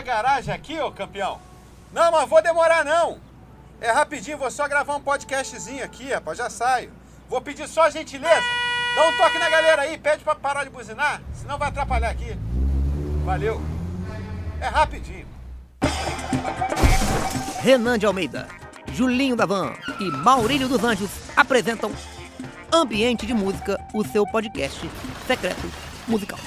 a garagem aqui, ô campeão? Não, mas vou demorar não. É rapidinho, vou só gravar um podcastzinho aqui, rapaz, já saio. Vou pedir só gentileza. Dá um toque na galera aí, pede pra parar de buzinar, senão vai atrapalhar aqui. Valeu. É rapidinho. Renan de Almeida, Julinho da Van e Maurílio dos Anjos apresentam Ambiente de Música, o seu podcast secreto musical.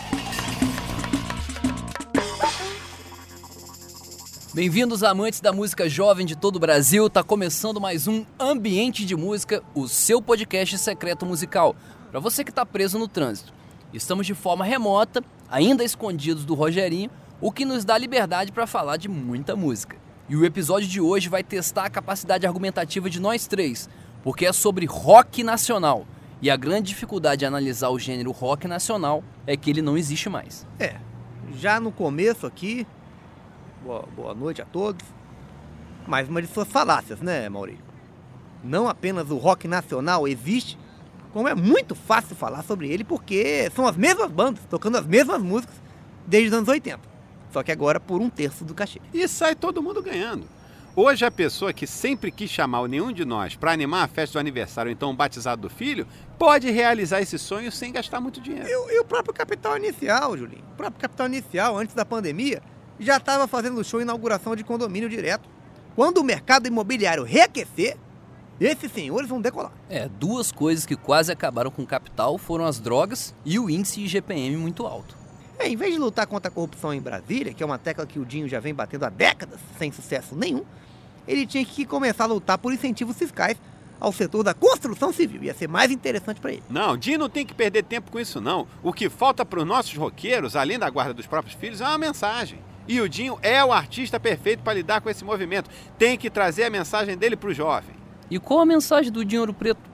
Bem-vindos amantes da música jovem de todo o Brasil. Tá começando mais um Ambiente de Música, o seu podcast secreto musical. Para você que está preso no trânsito. Estamos de forma remota, ainda escondidos do Rogerinho, o que nos dá liberdade para falar de muita música. E o episódio de hoje vai testar a capacidade argumentativa de nós três, porque é sobre rock nacional. E a grande dificuldade de analisar o gênero rock nacional é que ele não existe mais. É, já no começo aqui, boa, boa noite a todos, mais uma de suas falácias, né, Maurício? Não apenas o rock nacional existe, como é muito fácil falar sobre ele, porque são as mesmas bandas tocando as mesmas músicas desde os anos 80. Só que agora por um terço do cachê. E sai todo mundo ganhando. Hoje a pessoa que sempre quis chamar nenhum de nós para animar a festa do aniversário, então o batizado do filho, pode realizar esse sonho sem gastar muito dinheiro. E, e o próprio Capital Inicial, Julinho? O próprio Capital Inicial, antes da pandemia, já estava fazendo show inauguração de condomínio direto. Quando o mercado imobiliário reaquecer, esses senhores vão decolar. É, duas coisas que quase acabaram com o capital foram as drogas e o índice IGPM muito alto. É, em vez de lutar contra a corrupção em Brasília, que é uma tecla que o Dinho já vem batendo há décadas, sem sucesso nenhum, ele tinha que começar a lutar por incentivos fiscais ao setor da construção civil. Ia ser mais interessante para ele. Não, Dinho não tem que perder tempo com isso, não. O que falta para os nossos roqueiros, além da guarda dos próprios filhos, é uma mensagem. E o Dinho é o artista perfeito para lidar com esse movimento. Tem que trazer a mensagem dele para o jovem. E qual a mensagem do Dinho Ouro Preto?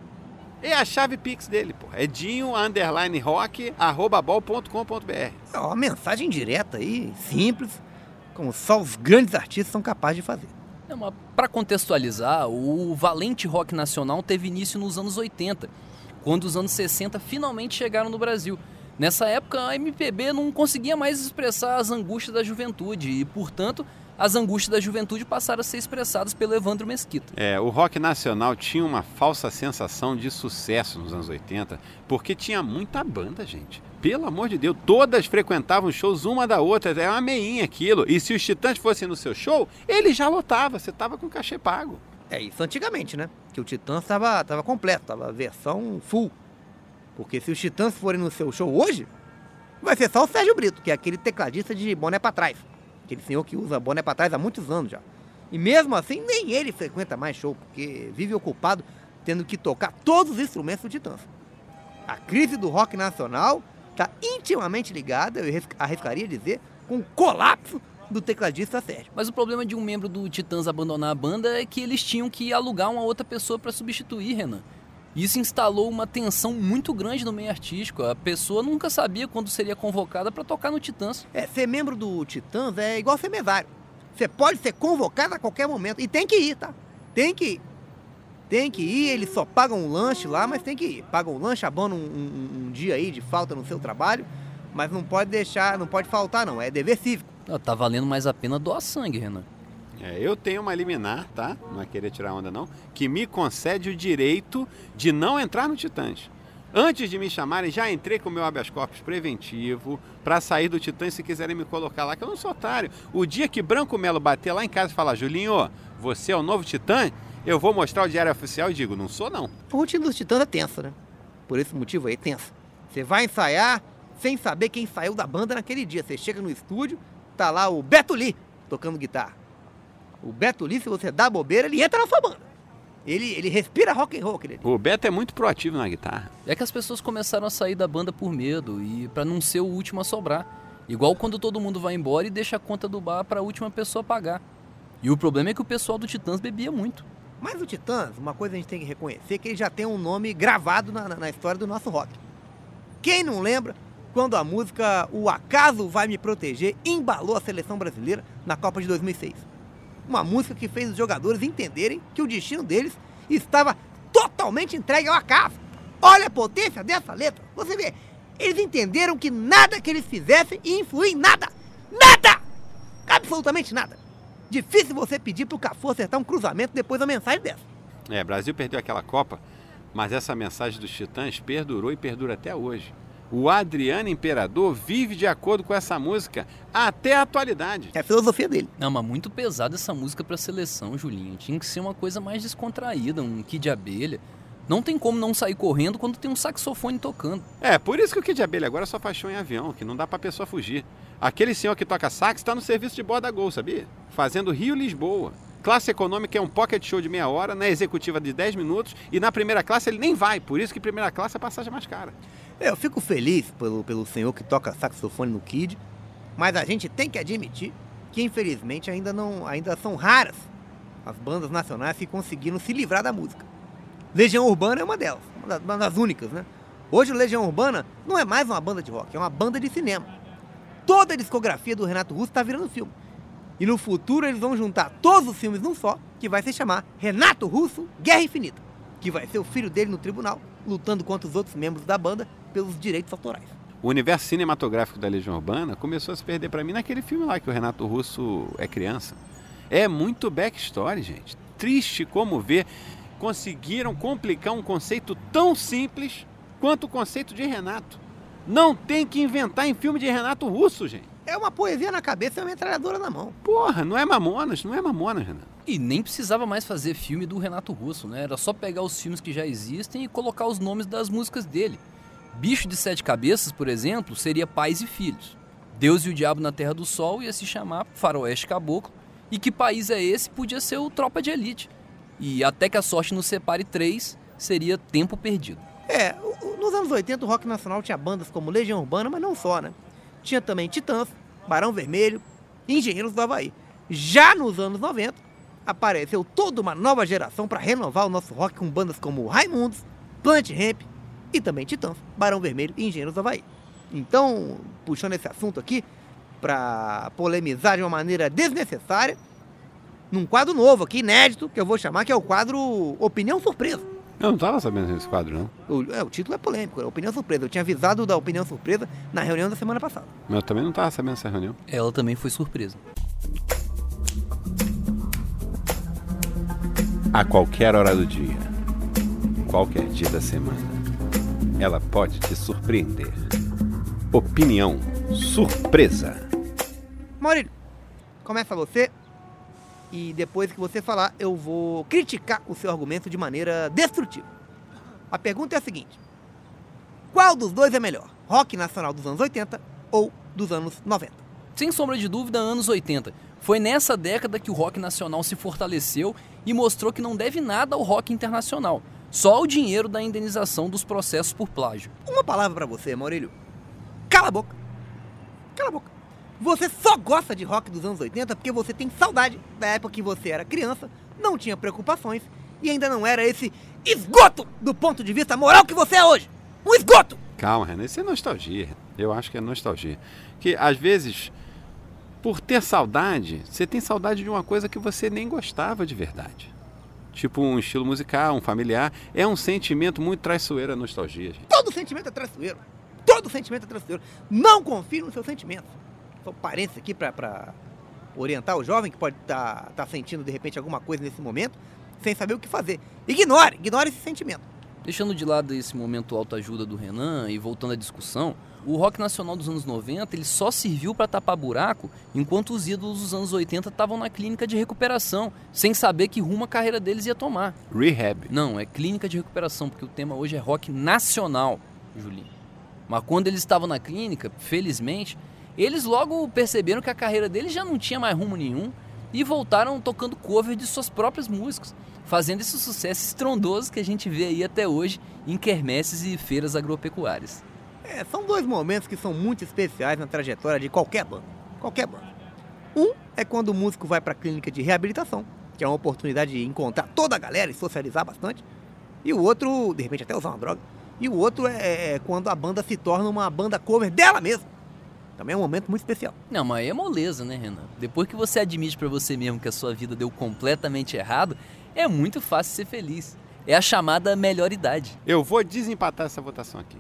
É a chave Pix dele, pô. É dinho underline rock arroba bol.com.br. É uma mensagem direta aí, simples, como só os grandes artistas são capazes de fazer. É para contextualizar, o valente rock nacional teve início nos anos 80, quando os anos 60 finalmente chegaram no Brasil. Nessa época, a MPB não conseguia mais expressar as angústias da juventude e, portanto, as angústias da juventude passaram a ser expressadas pelo Evandro Mesquita. É, o rock nacional tinha uma falsa sensação de sucesso nos anos 80, porque tinha muita banda, gente. Pelo amor de Deus, todas frequentavam shows uma da outra, é uma meinha aquilo. E se os Titãs fossem no seu show, ele já lotava, você tava com cachê pago. É isso antigamente, né? Que o Titãs estava tava completo, tava versão full. Porque se os Titãs forem no seu show hoje, vai ser só o Sérgio Brito, que é aquele tecladista de boné para trás. Aquele senhor que usa boné para trás há muitos anos já. E mesmo assim, nem ele frequenta mais show, porque vive ocupado tendo que tocar todos os instrumentos do Titãs. A crise do rock nacional está intimamente ligada, eu arriscaria dizer, com o colapso do tecladista Sérgio. Mas o problema de um membro do Titãs abandonar a banda é que eles tinham que alugar uma outra pessoa para substituir, Renan. Isso instalou uma tensão muito grande no meio artístico. A pessoa nunca sabia quando seria convocada para tocar no Titãs. É, ser membro do Titãs é igual ser mesário. Você pode ser convocado a qualquer momento. E tem que ir, tá? Tem que ir. Tem que ir, eles só pagam um lanche lá, mas tem que ir. Pagam um lanche, abonam um, um, um dia aí de falta no seu trabalho, mas não pode deixar, não pode faltar não, é dever cívico. Ah, tá valendo mais a pena doar sangue, Renan. É, eu tenho uma liminar, tá? Não é querer tirar onda não, que me concede o direito de não entrar no Titãs. Antes de me chamarem, já entrei com o meu habeas corpus preventivo para sair do Titãs se quiserem me colocar lá, que eu não sou otário. O dia que Branco Melo bater lá em casa e falar, Julinho, você é o novo Titã, eu vou mostrar o diário oficial e digo, não sou não. A rotina dos Titãs é tensa, né? Por esse motivo aí, tensa. Você vai ensaiar sem saber quem saiu da banda naquele dia. Você chega no estúdio, tá lá o Beto Lee tocando guitarra. O Beto Lee, se você dá bobeira, ele entra na sua banda. Ele, ele respira rock and roll, aquele O Beto é muito proativo na guitarra. É que as pessoas começaram a sair da banda por medo e para não ser o último a sobrar. Igual quando todo mundo vai embora e deixa a conta do bar para a última pessoa pagar. E o problema é que o pessoal do Titãs bebia muito. Mas o Titãs, uma coisa a gente tem que reconhecer, que ele já tem um nome gravado na, na, na história do nosso rock. Quem não lembra quando a música O Acaso Vai Me Proteger embalou a seleção brasileira na Copa de 2006? Uma música que fez os jogadores entenderem que o destino deles estava totalmente entregue ao acaso. Olha a potência dessa letra. Você vê, eles entenderam que nada que eles fizessem ia influir em nada. Nada! absolutamente nada. Difícil você pedir pro Cafu acertar um cruzamento depois da mensagem dessa. É, Brasil perdeu aquela Copa, mas essa mensagem dos Titãs perdurou e perdura até hoje. O Adriano Imperador vive de acordo com essa música até a atualidade. É a filosofia dele. Não, mas muito pesada essa música pra seleção, Julinho. Tinha que ser uma coisa mais descontraída, um kid de abelha. Não tem como não sair correndo quando tem um saxofone tocando. É, por isso que o Kid de Abelha agora só faz show em avião, que não dá pra pessoa fugir. Aquele senhor que toca sax está no serviço de borda Gol, sabia? Fazendo Rio-Lisboa. Classe econômica é um pocket show de meia hora, na executiva de 10 minutos, e na primeira classe ele nem vai, por isso que primeira classe a passagem é mais cara. Eu fico feliz pelo, pelo senhor que toca saxofone no Kid, mas a gente tem que admitir que infelizmente ainda não ainda são raras as bandas nacionais que conseguiram se livrar da música. Legião Urbana é uma delas, uma das, uma das únicas, né? Hoje o Legião Urbana não é mais uma banda de rock, é uma banda de cinema. Toda a discografia do Renato Russo está virando filme. E no futuro eles vão juntar todos os filmes num só, que vai se chamar Renato Russo Guerra Infinita, que vai ser o filho dele no tribunal, lutando contra os outros membros da banda pelos direitos autorais. O universo cinematográfico da Legião Urbana começou a se perder pra mim naquele filme lá que o Renato Russo é criança. É muito backstory, gente. Triste como ver conseguiram complicar um conceito tão simples quanto o conceito de Renato. Não tem que inventar em filme de Renato Russo, gente. É uma poesia na cabeça e uma metralhadora na mão. Porra, não é Mamonas, não é Mamonas, Renato. E nem precisava mais fazer filme do Renato Russo, né? Era só pegar os filmes que já existem e colocar os nomes das músicas dele. Bicho de Sete Cabeças, por exemplo, seria Pais e Filhos. Deus e o Diabo na Terra do Sol ia se chamar Faroeste Caboclo. E que país é esse? Podia ser o Tropa de Elite. E Até que a Sorte nos Separe 3 seria Tempo Perdido. É, nos anos 80 o rock nacional tinha bandas como Legião Urbana, mas não só, né? Tinha também Titãs, Barão Vermelho e Engenheiros do Havaí. Já nos anos 90, apareceu toda uma nova geração para renovar o nosso rock com bandas como Raimundos, Plant Ramp e também Titãs, Barão Vermelho e Engenheiros do Havaí. Então, puxando esse assunto aqui, para polemizar de uma maneira desnecessária, num quadro novo aqui, inédito, que eu vou chamar, que é o quadro Opinião Surpresa. Eu não tava sabendo desse quadro, não. O, é, o título é polêmico, é opinião surpresa. Eu tinha avisado da opinião surpresa na reunião da semana passada. Mas eu também não tava sabendo dessa reunião. Ela também foi surpresa. A qualquer hora do dia, qualquer dia da semana, ela pode te surpreender. Opinião surpresa. Maurílio, começa você. E depois que você falar, eu vou criticar o seu argumento de maneira destrutiva. A pergunta é a seguinte: Qual dos dois é melhor? Rock nacional dos anos 80 ou dos anos 90? Sem sombra de dúvida, anos 80. Foi nessa década que o rock nacional se fortaleceu e mostrou que não deve nada ao rock internacional, só o dinheiro da indenização dos processos por plágio. Uma palavra pra você, Maurílio. Cala a boca. Cala a boca. Você só gosta de rock dos anos 80 porque você tem saudade da época que você era criança, não tinha preocupações e ainda não era esse esgoto do ponto de vista moral que você é hoje. Um esgoto! Calma, Renan, isso é nostalgia. Eu acho que é nostalgia. Que às vezes, por ter saudade, você tem saudade de uma coisa que você nem gostava de verdade. Tipo um estilo musical, um familiar. É um sentimento muito traiçoeiro a nostalgia, gente. Todo sentimento é traiçoeiro. Todo sentimento é traiçoeiro. Não confie nos seus sentimentos. Só parênteses aqui pra orientar o jovem que pode estar sentindo de repente alguma coisa nesse momento, sem saber o que fazer. Ignore, ignore esse sentimento. Deixando de lado esse momento autoajuda do Renan e voltando à discussão, o rock nacional dos anos 90 ele só serviu para tapar buraco enquanto os ídolos dos anos 80 estavam na clínica de recuperação, sem saber que rumo a carreira deles ia tomar. Rehab. Não, é clínica de recuperação, porque o tema hoje é rock nacional, Julinho. Mas quando eles estavam na clínica, felizmente, eles logo perceberam que a carreira deles já não tinha mais rumo nenhum e voltaram tocando cover de suas próprias músicas, fazendo esse sucesso estrondoso que a gente vê aí até hoje em quermesses e feiras agropecuárias. É, são dois momentos que são muito especiais na trajetória de qualquer banda. Qualquer banda. Um é quando o músico vai para a clínica de reabilitação, que é uma oportunidade de encontrar toda a galera e socializar bastante. E o outro, de repente até usar uma droga. E o outro é, é quando a banda se torna uma banda cover dela mesma. Também é um momento muito especial. Não, mas aí é moleza, né, Renan? Depois que você admite pra você mesmo que a sua vida deu completamente errado, é muito fácil ser feliz. É a chamada melhor idade. Eu vou desempatar essa votação aqui.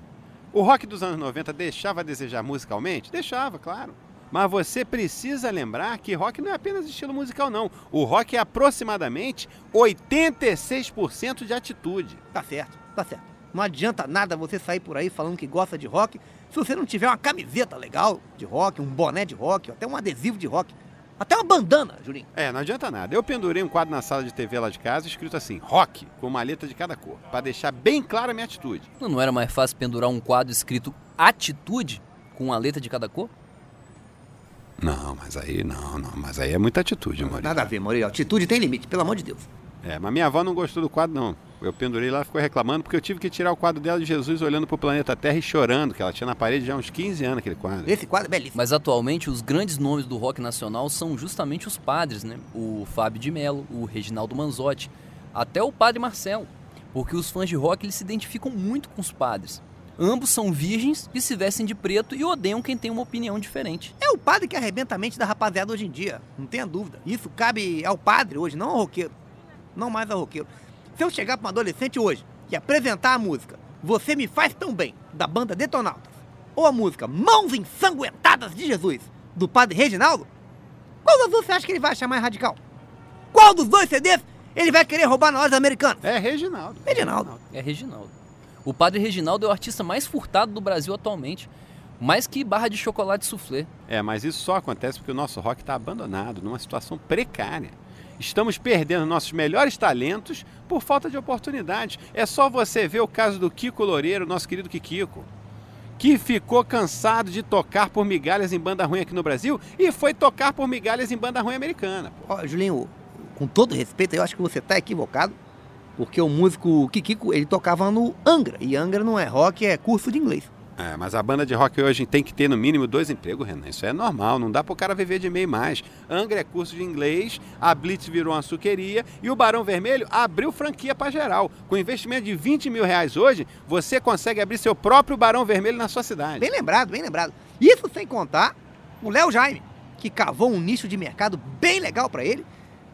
O rock dos anos 90 deixava a desejar musicalmente? Deixava, claro. Mas você precisa lembrar que rock não é apenas estilo musical, não. O rock é aproximadamente 86% de atitude. Tá certo, tá certo. Não adianta nada você sair por aí falando que gosta de rock se você não tiver uma camiseta legal de rock, um boné de rock, até um adesivo de rock. Até uma bandana, Julinho. É, não adianta nada. Eu pendurei um quadro na sala de TV lá de casa escrito assim, rock, com uma letra de cada cor, para deixar bem clara a minha atitude. Não, não era mais fácil pendurar um quadro escrito atitude com uma letra de cada cor? Não, mas aí não, não, mas aí é muita atitude, Maurício. Nada a ver, Maurício. Atitude tem limite, pelo amor de Deus. É, mas minha avó não gostou do quadro, não. Eu pendurei lá, ficou reclamando, porque eu tive que tirar o quadro dela de Jesus olhando pro planeta Terra e chorando, que ela tinha na parede já há uns 15 anos aquele quadro. Esse quadro é belíssimo. Mas atualmente os grandes nomes do rock nacional são justamente os padres, né? O Fábio de Mello, o Reginaldo Manzotti, até o Padre Marcelo. Porque os fãs de rock eles se identificam muito com os padres. Ambos são virgens e se vestem de preto e odeiam quem tem uma opinião diferente. É o padre que arrebenta a mente da rapaziada hoje em dia, não tenha dúvida. Isso cabe ao padre hoje, não ao roqueiro. Não mais ao roqueiro. Se eu chegar para um adolescente hoje e apresentar a música Você Me Faz Tão Bem, da banda Detonautas, ou a música Mãos Ensanguentadas de Jesus, do padre Reginaldo, qual das duas você acha que ele vai achar mais radical? Qual dos dois CDs ele vai querer roubar na loja americana? É Reginaldo. Reginaldo. É Reginaldo. O padre Reginaldo é o artista mais furtado do Brasil atualmente. Mais que barra de chocolate soufflé. É, mas isso só acontece porque o nosso rock está abandonado, numa situação precária. Estamos perdendo nossos melhores talentos por falta de oportunidades. É só você ver o caso do Kiko Loureiro, nosso querido Kikiko, que ficou cansado de tocar por migalhas em banda ruim aqui no Brasil e foi tocar por migalhas em banda ruim americana. Ó, Julinho, com todo respeito, eu acho que você tá equivocado, porque o músico Kikiko, ele tocava no Angra, e Angra não é rock, é curso de inglês. É, mas a banda de rock hoje tem que ter no mínimo dois empregos, Renan. Isso é normal, não dá pro cara viver de meio mais. Angra é curso de inglês, a Blitz virou uma suqueria e o Barão Vermelho abriu franquia para geral. Com investimento de 20 mil reais hoje, você consegue abrir seu próprio Barão Vermelho na sua cidade. Bem lembrado, bem lembrado. Isso sem contar o Léo Jaime, que cavou um nicho de mercado bem legal pra ele,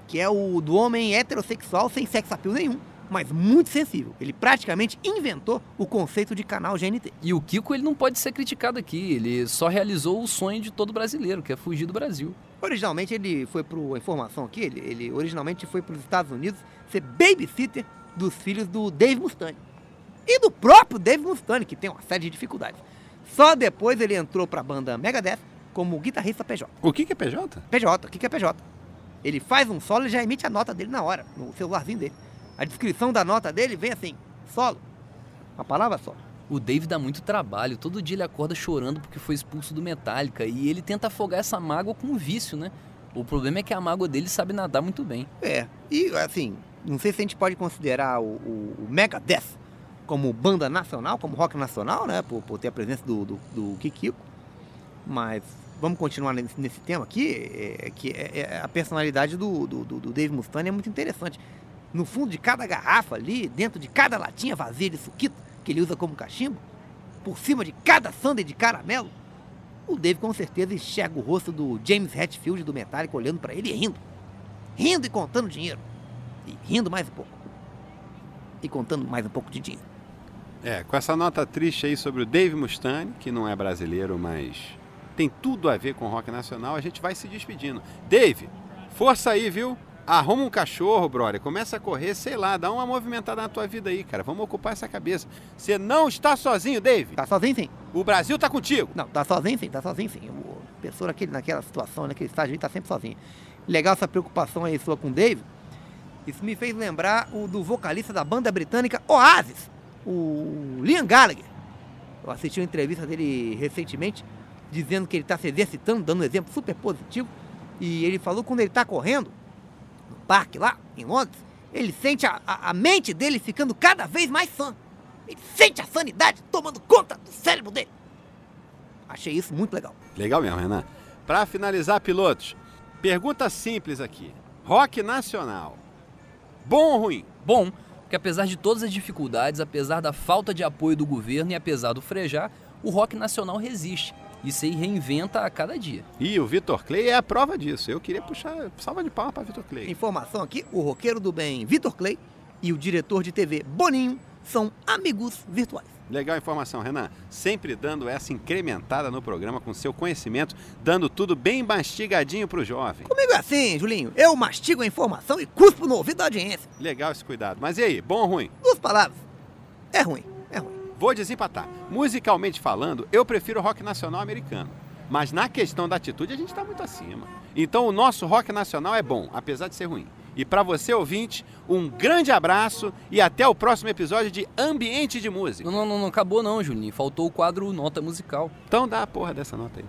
que é o do homem heterossexual sem sex appeal nenhum, mas muito sensível. Ele praticamente inventou o conceito de canal GNT. E o Kiko ele não pode ser criticado aqui. Ele só realizou o sonho de todo brasileiro, que é fugir do Brasil. Originalmente ele foi pro a informação aqui, ele, ele originalmente foi para os Estados Unidos ser babysitter dos filhos do Dave Mustaine. E do próprio Dave Mustaine, que tem uma série de dificuldades. Só depois ele entrou para a banda Megadeth como guitarrista PJ. O que que é PJ? PJ, o que que é PJ? Ele faz um solo e já emite a nota dele na hora, no celularzinho dele. A descrição da nota dele vem assim, solo. Uma palavra só. O Dave dá muito trabalho. Todo dia ele acorda chorando porque foi expulso do Metallica. E ele tenta afogar essa mágoa com um vício, né? O problema é que a mágoa dele sabe nadar muito bem. É, e assim, não sei se a gente pode considerar o, o, o Megadeth como banda nacional, como rock nacional, né? Por, por ter a presença do, do, do Kikiko. Mas vamos continuar nesse, nesse tema aqui, é, que é, é a personalidade do, do, do, Dave Mustaine é muito interessante. No fundo de cada garrafa ali, dentro de cada latinha vazia de suquito que ele usa como cachimbo, por cima de cada sundae de caramelo, o Dave com certeza enxerga o rosto do James Hetfield do Metallica olhando para ele e rindo. Rindo e contando dinheiro. E rindo mais um pouco. E contando mais um pouco de dinheiro. É, com essa nota triste aí sobre o Dave Mustaine, que não é brasileiro, mas tem tudo a ver com rock nacional, a gente vai se despedindo. Dave, força aí, viu? Arruma um cachorro, brother. Começa a correr, sei lá, dá uma movimentada na tua vida aí, cara. Vamos ocupar essa cabeça. Você não está sozinho, Dave. Tá sozinho sim. O Brasil tá contigo. Não, tá sozinho sim, tá sozinho sim. O pessoa naquele, naquela situação, naquele estágio aí, tá sempre sozinho. Legal essa preocupação aí sua com o Dave. Isso me fez lembrar o do vocalista da banda britânica Oasis, o Liam Gallagher. Eu assisti uma entrevista dele recentemente, dizendo que ele está se exercitando, dando um exemplo super positivo. E ele falou que quando ele está correndo, parque lá, em Londres, ele sente a, a, a mente dele ficando cada vez mais sã. Ele sente a sanidade tomando conta do cérebro dele. Achei isso muito legal. Legal mesmo, Renan. Para finalizar, pilotos, pergunta simples aqui. Rock nacional. Bom ou ruim? Bom, que apesar de todas as dificuldades, apesar da falta de apoio do governo e apesar do frejar, o rock nacional resiste e se reinventa a cada dia. E o Vitor Clay é a prova disso. Eu queria puxar salva de palma para Vitor Clay. Informação aqui: o roqueiro do bem Vitor Clay e o diretor de TV Boninho são amigos virtuais. Legal a informação, Renan. Sempre dando essa incrementada no programa com seu conhecimento, dando tudo bem mastigadinho pro jovem. Comigo é assim, Julinho. Eu mastigo a informação e cuspo no ouvido da audiência. Legal esse cuidado. Mas e aí, bom ou ruim? Duas palavras. É ruim. Vou desempatar. Musicalmente falando, eu prefiro rock nacional americano. Mas na questão da atitude, a gente está muito acima. Então o nosso rock nacional é bom, apesar de ser ruim. E para você, ouvinte, um grande abraço e até o próximo episódio de Ambiente de Música. Não, não, não acabou não, Juninho. Faltou o quadro Nota Musical. Então dá a porra dessa nota aí.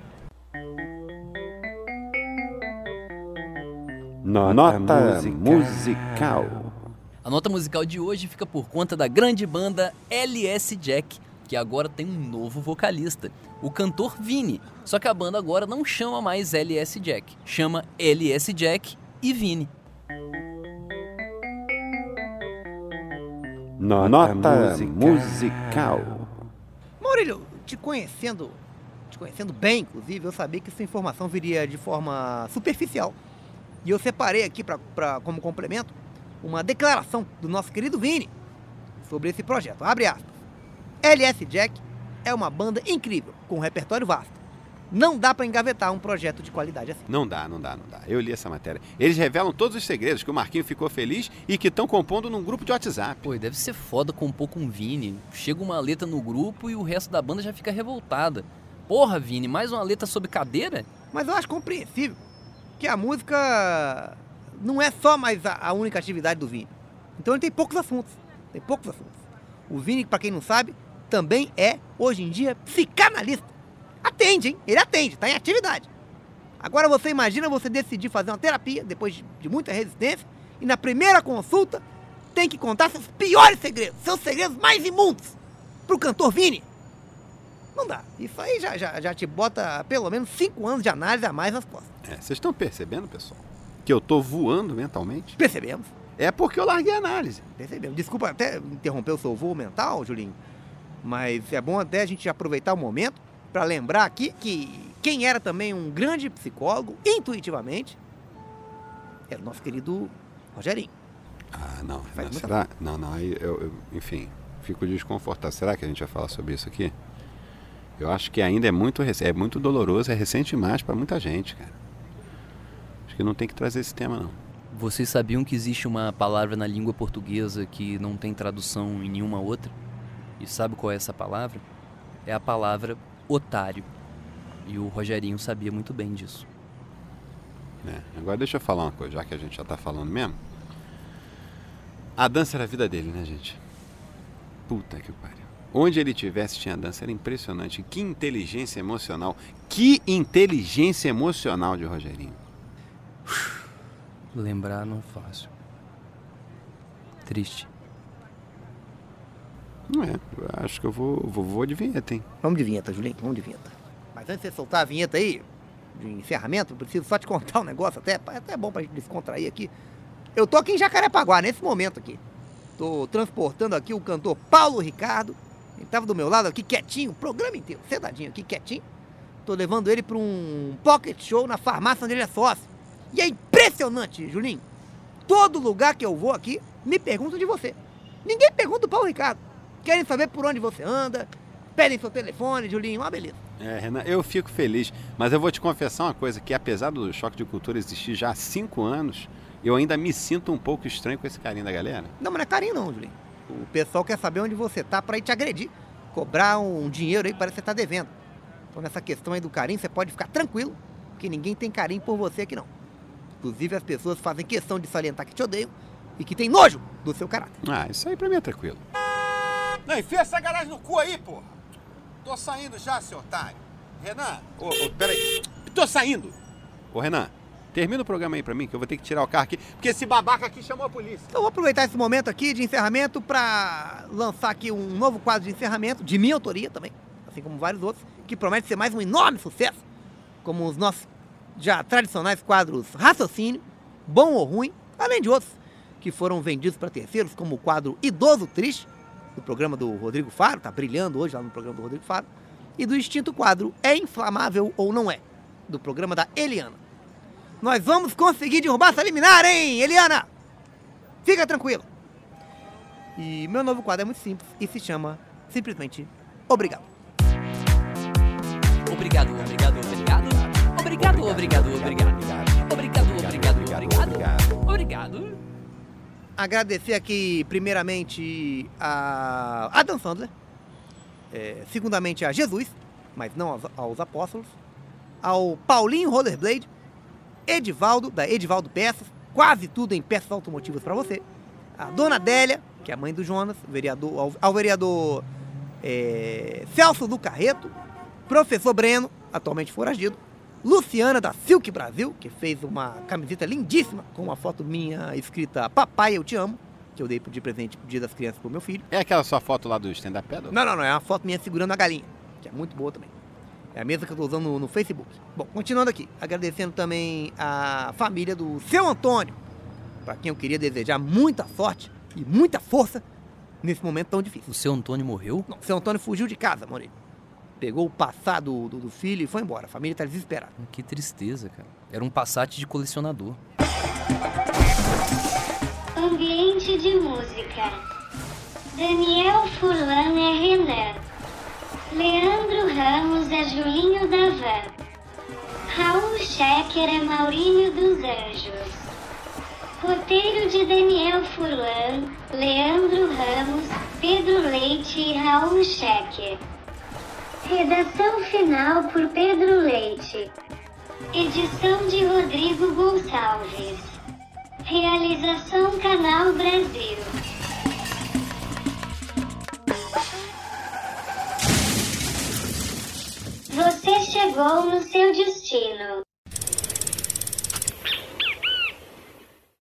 Nota, musical. A nota musical de hoje fica por conta da grande banda LS Jack, que agora tem um novo vocalista, o cantor Vini. Só que a banda agora não chama mais LS Jack, chama LS Jack e Vini. Nota, musical. Maurílio, te conhecendo, te conhecendo bem, inclusive, eu sabia que essa informação viria de forma superficial. E eu separei aqui, pra, pra, como complemento, uma declaração do nosso querido Vini sobre esse projeto. Abre aspas. LS Jack é uma banda incrível, com um repertório vasto. Não dá para engavetar um projeto de qualidade assim. Não dá, não dá, não dá. Eu li essa matéria. Eles revelam todos os segredos que o Marquinho ficou feliz e que estão compondo num grupo de WhatsApp. Pô, e deve ser foda compor com o Vini. Chega uma letra no grupo e o resto da banda já fica revoltada. Porra, Vini, mais uma letra sobre cadeira? Mas eu acho compreensível que a música não é só mais a, a única atividade do Vini. Então ele tem poucos assuntos. Tem poucos assuntos. O Vini, para quem não sabe, também é, hoje em dia, psicanalista. Atende, hein? Ele atende, tá em atividade. Agora você imagina você decidir fazer uma terapia, depois de, de muita resistência, e na primeira consulta tem que contar seus piores segredos, seus segredos mais imundos, pro cantor Vini. Não dá. Isso aí já, já, já te bota pelo menos cinco anos de análise a mais nas costas. É, vocês estão percebendo, pessoal? Que eu tô voando mentalmente? Percebemos. É porque eu larguei a análise. Percebemos. Desculpa até interromper o seu voo mental, Julinho, mas é bom até a gente aproveitar o momento para lembrar aqui que quem era também um grande psicólogo, intuitivamente, era o nosso querido Rogerinho. Ah, não. não será? Não, não. Aí eu, eu, enfim, fico desconfortável. Será que a gente vai falar sobre isso aqui? Eu acho que ainda é muito, é muito doloroso, é recente demais para muita gente, cara. Acho que não tem que trazer esse tema, não. Vocês sabiam que existe uma palavra na língua portuguesa que não tem tradução em nenhuma outra? E sabe qual é essa palavra? É a palavra otário. E o Rogerinho sabia muito bem disso. É, agora deixa eu falar uma coisa, já que a gente já tá falando mesmo. A dança era a vida dele, né, gente? Puta que pariu. Onde ele tivesse tinha dança, era impressionante. Que inteligência emocional. Que inteligência emocional de Rogerinho. Lembrar não fácil. Triste. Não é, acho que eu vou, vou, vou de vinheta, hein? Vamos de vinheta, Julinho, vamos de vinheta. Mas antes de você soltar a vinheta aí, de encerramento, eu preciso só te contar um negócio, até, até é bom pra gente descontrair aqui. Eu tô aqui em Jacarepaguá, nesse momento aqui. Tô transportando aqui o cantor Paulo Ricardo. Ele tava do meu lado aqui quietinho, o programa inteiro, sentadinho aqui, quietinho. Tô levando ele pra um pocket show na farmácia onde ele é sócio. E é impressionante, Julinho. Todo lugar que eu vou aqui, me perguntam de você. Ninguém pergunta do Paulo Ricardo querem saber por onde você anda, pedem seu telefone, Julinho, uma beleza. É, Renan, eu fico feliz, mas eu vou te confessar uma coisa, que apesar do choque de cultura existir já há cinco anos, eu ainda me sinto um pouco estranho com esse carinho da galera. Não, mas não é carinho não, Julinho. O pessoal quer saber onde você tá para ir te agredir, cobrar um dinheiro aí que parece que você tá devendo. Então nessa questão aí do carinho, você pode ficar tranquilo, que ninguém tem carinho por você aqui não. Inclusive as pessoas fazem questão de salientar que te odeiam e que tem nojo do seu caráter. Ah, isso aí pra mim é tranquilo. Não, enfia essa garagem no cu aí, porra. Tô saindo já, seu otário. Renan, ô, ô, peraí. Tô saindo. Ô, Renan, termina o programa aí pra mim, que eu vou ter que tirar o carro aqui, porque esse babaca aqui chamou a polícia. Então vou aproveitar esse momento aqui de encerramento pra lançar aqui um novo quadro de encerramento, de minha autoria também, assim como vários outros, que promete ser mais um enorme sucesso, como os nossos já tradicionais quadros Raciocínio, Bom ou Ruim, além de outros que foram vendidos para terceiros, como o quadro Idoso Triste, do programa do Rodrigo Faro, tá brilhando hoje lá no programa do Rodrigo Faro, e do extinto quadro É Inflamável ou Não É, do programa da Eliana. Nós vamos conseguir derrubar essa liminar, hein, Eliana? Fica tranquila. E meu novo quadro é muito simples e se chama simplesmente obrigado. Obrigado, obrigado, obrigado. Obrigado, obrigado, obrigado. Obrigado, obrigado, obrigado. Obrigado. Agradecer aqui, primeiramente, a Adam Sandler, é, segundamente a Jesus, mas não aos, aos apóstolos, ao Paulinho Rollerblade, Edivaldo, da Edivaldo Peças, quase tudo em peças automotivas para você, a Dona Adélia, que é a mãe do Jonas, vereador, ao, ao vereador é, Celso do Carreto, professor Breno, atualmente foragido, Luciana da Silk Brasil, que fez uma camiseta lindíssima com uma foto minha escrita Papai, eu te amo, que eu dei de presente pro Dia das Crianças pro meu filho. É aquela sua foto lá do stand-up paddle? Não, não, não, é uma foto minha segurando a galinha, que é muito boa também. É a mesma que eu tô usando no, no Facebook. Bom, continuando aqui, agradecendo também a família do seu Antônio, para quem eu queria desejar muita sorte e muita força nesse momento tão difícil. O seu Antônio morreu? Não, seu Antônio fugiu de casa, Moreira. Pegou o passado do, do filho e foi embora. A família tá desesperada. Que tristeza, cara. Era um Passat de colecionador. Ambiente de música. Daniel Furlan é Renan. Leandro Ramos é Julinho da Van. Raul Schecker é Maurinho dos Anjos. Roteiro de Daniel Furlan, Leandro Ramos, Pedro Leite e Raul Schecker. Redação final por Pedro Leite. Edição de Rodrigo Gonçalves. Realização Canal Brasil. Você chegou no seu destino.